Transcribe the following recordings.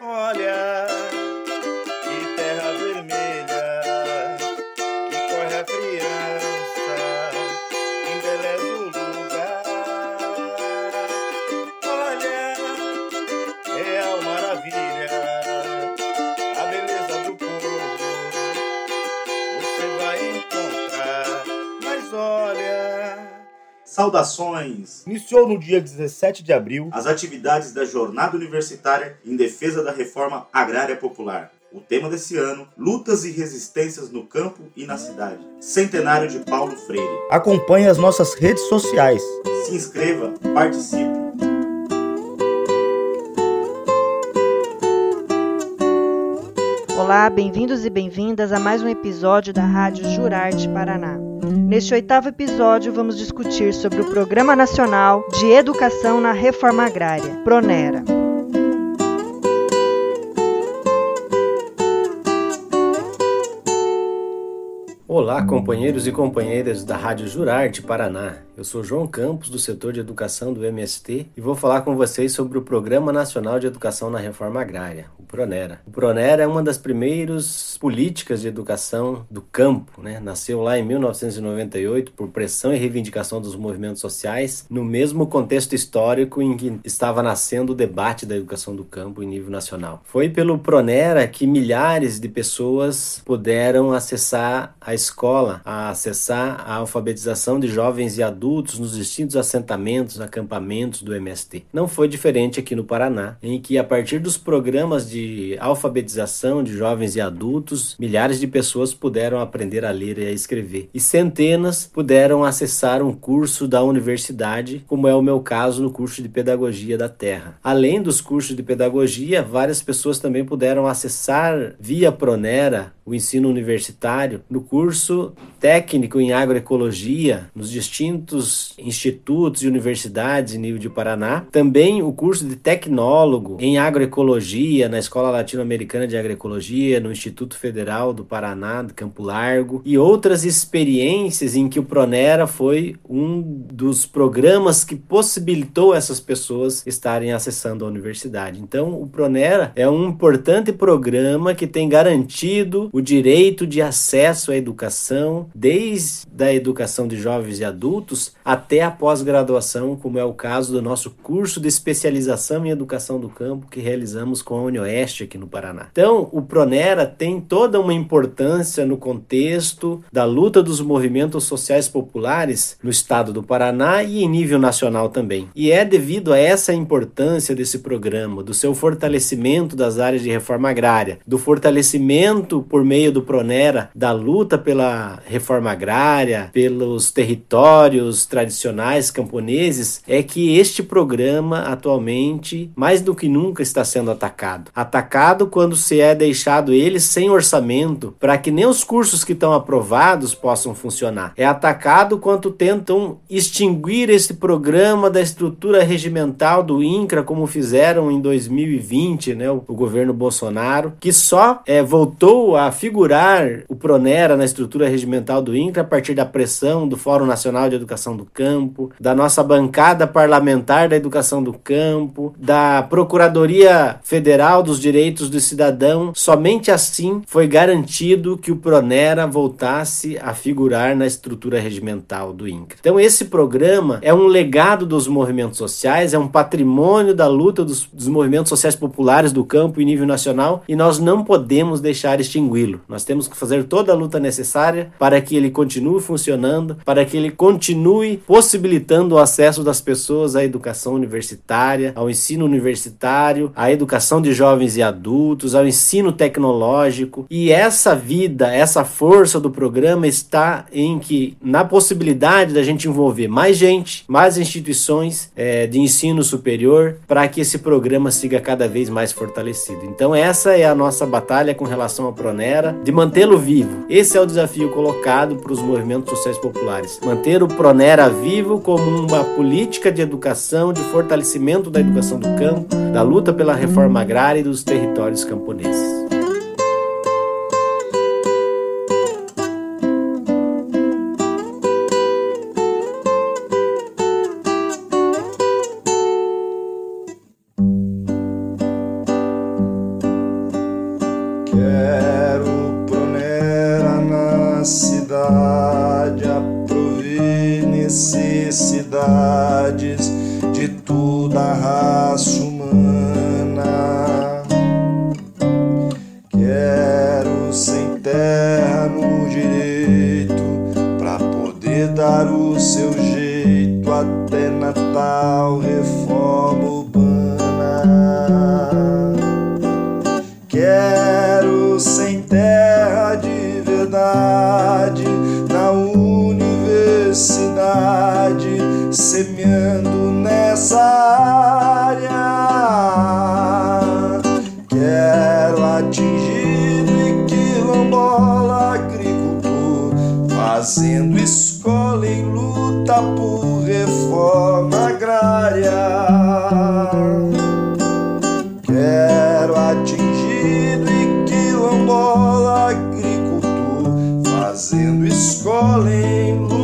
Olha, que Saudações! Iniciou no dia 17 de abril As atividades da Jornada Universitária em defesa da reforma agrária popular. O tema desse ano: Lutas e resistências no campo e na cidade. Centenário de Paulo Freire. Acompanhe as nossas redes sociais. Se inscreva, participe. Olá, bem-vindos e bem-vindas a mais um episódio da Rádio Jurarte Paraná. Neste oitavo episódio, vamos discutir sobre o Programa Nacional de Educação na Reforma Agrária, PRONERA. Olá, companheiros e companheiras da Rádio Jurarte Paraná. Eu sou João Campos, do setor de educação do MST, e vou falar com vocês sobre o Programa Nacional de Educação na Reforma Agrária, o PRONERA. O PRONERA é uma das primeiras políticas de educação do campo, né? Nasceu lá em 1998 por pressão e reivindicação dos movimentos sociais, no mesmo contexto histórico em que estava nascendo o debate da educação do campo em nível nacional. Foi pelo PRONERA que milhares de pessoas puderam acessar a escola, a acessar a alfabetização de jovens e adultos nos distintos assentamentos, acampamentos do MST. Não foi diferente aqui no Paraná, em que a partir dos programas de alfabetização de jovens e adultos, milhares de pessoas puderam aprender a ler e a escrever. E centenas puderam acessar um curso da universidade, como é o meu caso no curso de Pedagogia da Terra. Além dos cursos de pedagogia, várias pessoas também puderam acessar via Pronera o ensino universitário no curso técnico em agroecologia nos distintos institutos e universidades em nível de Paraná. Também o curso de tecnólogo em agroecologia na Escola Latino-Americana de Agroecologia, no Instituto Federal do Paraná, de Campo Largo, e outras experiências em que o Pronera foi um dos programas que possibilitou essas pessoas estarem acessando a universidade. Então, o Pronera é um importante programa que tem garantido o direito de acesso à educação, desde a educação de jovens e adultos até a pós-graduação, como é o caso do nosso curso de especialização em educação do campo que realizamos com a UniOeste aqui no Paraná. Então, o Pronera tem toda uma importância no contexto da luta dos movimentos sociais populares no estado do Paraná e em nível nacional também. E é devido a essa importância desse programa, do seu fortalecimento das áreas de reforma agrária, do fortalecimento por meio do Pronera da luta pela reforma agrária, pelos territórios tradicionais camponeses, é que este programa atualmente, mais do que nunca, está sendo atacado. Atacado quando se é deixado ele sem orçamento para que nem os cursos que estão aprovados possam funcionar. É atacado quando tentam extinguir esse programa da estrutura regimental do INCRA, como fizeram em 2020, né, o, governo Bolsonaro, que só é, voltou a figurar o Pronera na estrutura regimental do INCRA a partir da pressão do Fórum Nacional de Educação do Campo, da nossa bancada parlamentar da educação do campo, da Procuradoria Federal dos Direitos do Cidadão. Somente assim foi garantido que o Pronera voltasse a figurar na estrutura regimental do INCRA. Então esse programa é um legado dos movimentos sociais, é um patrimônio da luta dos, dos movimentos sociais populares do campo em nível nacional e nós não podemos deixar extingui-lo. Nós temos que fazer toda a luta necessária para que ele continue funcionando, para que ele continue possibilitando o acesso das pessoas à educação universitária, ao ensino universitário, à educação de jovens e adultos, ao ensino tecnológico. E essa vida, essa força do programa está em que, na possibilidade da gente envolver mais gente, mais instituições é, de ensino superior, para que esse programa siga cada vez mais fortalecido. Então, essa é a nossa batalha com relação ao Pronera, de mantê-lo vivo. Esse é o desafio colocado para os movimentos sociais populares. Manter o Pronera vivo como uma política de educação, de fortalecimento da educação do campo, da luta pela reforma agrária e dos territórios camponeses. Quero necessidades de toda a raça humana. Quero sem terra no direito, pra poder dar o seu jeito até Natal, reforma universidade, semeando nessa área. Quero atingir quilombola agricultor, fazendo escola em luta por reforma agrária. Quero atingido e quilombola agricultor, fazendo escola em luta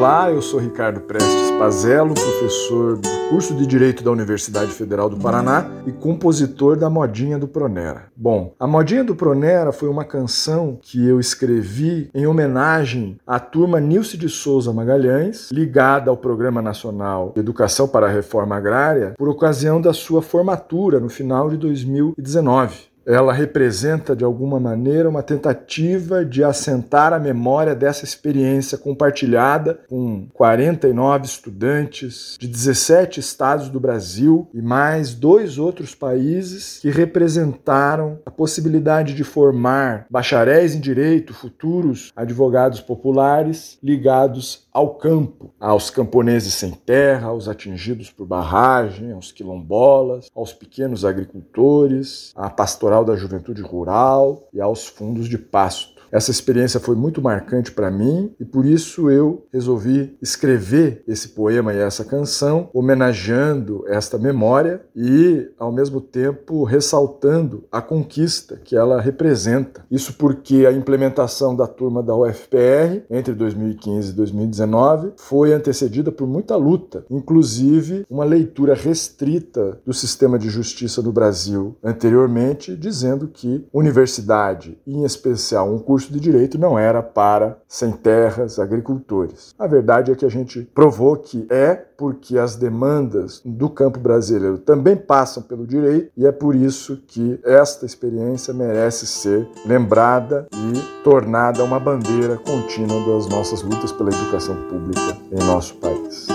Olá, eu sou Ricardo Prestes Pazello, professor do curso de Direito da Universidade Federal do Paraná e compositor da Modinha do Pronera. Bom, a Modinha do Pronera foi uma canção que eu escrevi em homenagem à turma Nilce de Souza Magalhães, ligada ao Programa Nacional de Educação para a Reforma Agrária, por ocasião da sua formatura no final de 2019 ela representa de alguma maneira uma tentativa de assentar a memória dessa experiência compartilhada com 49 estudantes de 17 estados do Brasil e mais dois outros países que representaram a possibilidade de formar bacharéis em direito, futuros advogados populares ligados ao campo, aos camponeses sem terra, aos atingidos por barragem, aos quilombolas, aos pequenos agricultores, à pastoral da juventude rural e aos fundos de pasto. Essa experiência foi muito marcante para mim e por isso eu resolvi escrever esse poema e essa canção, homenageando esta memória e, ao mesmo tempo, ressaltando a conquista que ela representa. Isso porque a implementação da turma da UFPR entre 2015 e 2019 foi antecedida por muita luta, inclusive uma leitura restrita do sistema de justiça no Brasil anteriormente, dizendo que universidade, em especial um curso curso de direito não era para sem terras, agricultores. A verdade é que a gente provou que é porque as demandas do campo brasileiro também passam pelo direito e é por isso que esta experiência merece ser lembrada e tornada uma bandeira contínua das nossas lutas pela educação pública em nosso país.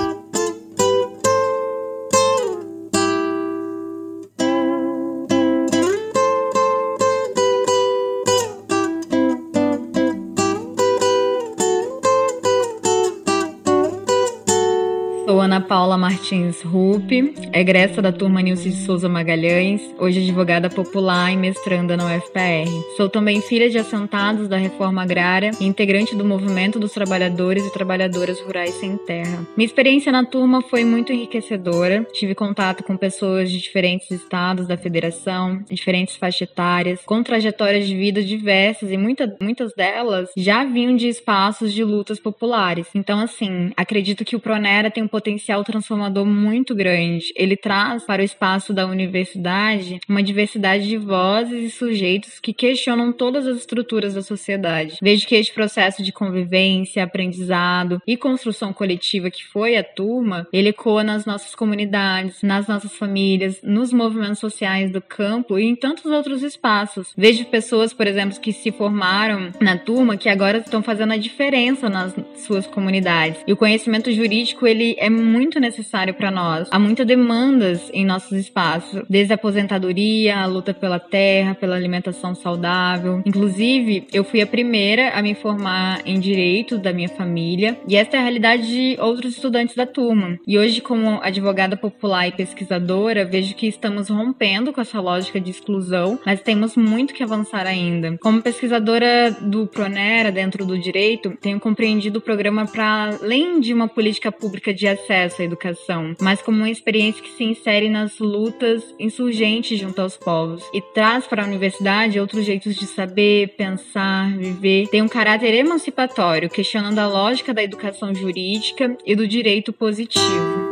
Sou Ana Paula Martins Ruppe, egressa da turma Nilce de Souza Magalhães, hoje advogada popular e mestranda na UFPR. Sou também filha de assentados da reforma agrária e integrante do movimento dos trabalhadores e trabalhadoras rurais sem terra. Minha experiência na turma foi muito enriquecedora. Tive contato com pessoas de diferentes estados da federação, diferentes faixas etárias, com trajetórias de vida diversas e muita, muitas delas já vinham de espaços de lutas populares. Então, assim, acredito que o Pronera tem um potencial transformador muito grande. Ele traz para o espaço da universidade uma diversidade de vozes e sujeitos que questionam todas as estruturas da sociedade. Vejo que este processo de convivência, aprendizado e construção coletiva que foi a turma, ele ecoa nas nossas comunidades, nas nossas famílias, nos movimentos sociais do campo e em tantos outros espaços. Vejo pessoas, por exemplo, que se formaram na turma que agora estão fazendo a diferença nas suas comunidades. E o conhecimento jurídico ele é muito necessário para nós. Há muitas demandas em nossos espaços, desde a aposentadoria, a luta pela terra, pela alimentação saudável. Inclusive, eu fui a primeira a me formar em direito da minha família, e esta é a realidade de outros estudantes da turma. E hoje, como advogada popular e pesquisadora, vejo que estamos rompendo com essa lógica de exclusão, mas temos muito que avançar ainda. Como pesquisadora do Pronera dentro do direito, tenho compreendido o programa para além de uma política pública de acesso à educação, mas como uma experiência que se insere nas lutas insurgentes junto aos povos e traz para a universidade outros jeitos de saber, pensar, viver. Tem um caráter emancipatório, questionando a lógica da educação jurídica e do direito positivo.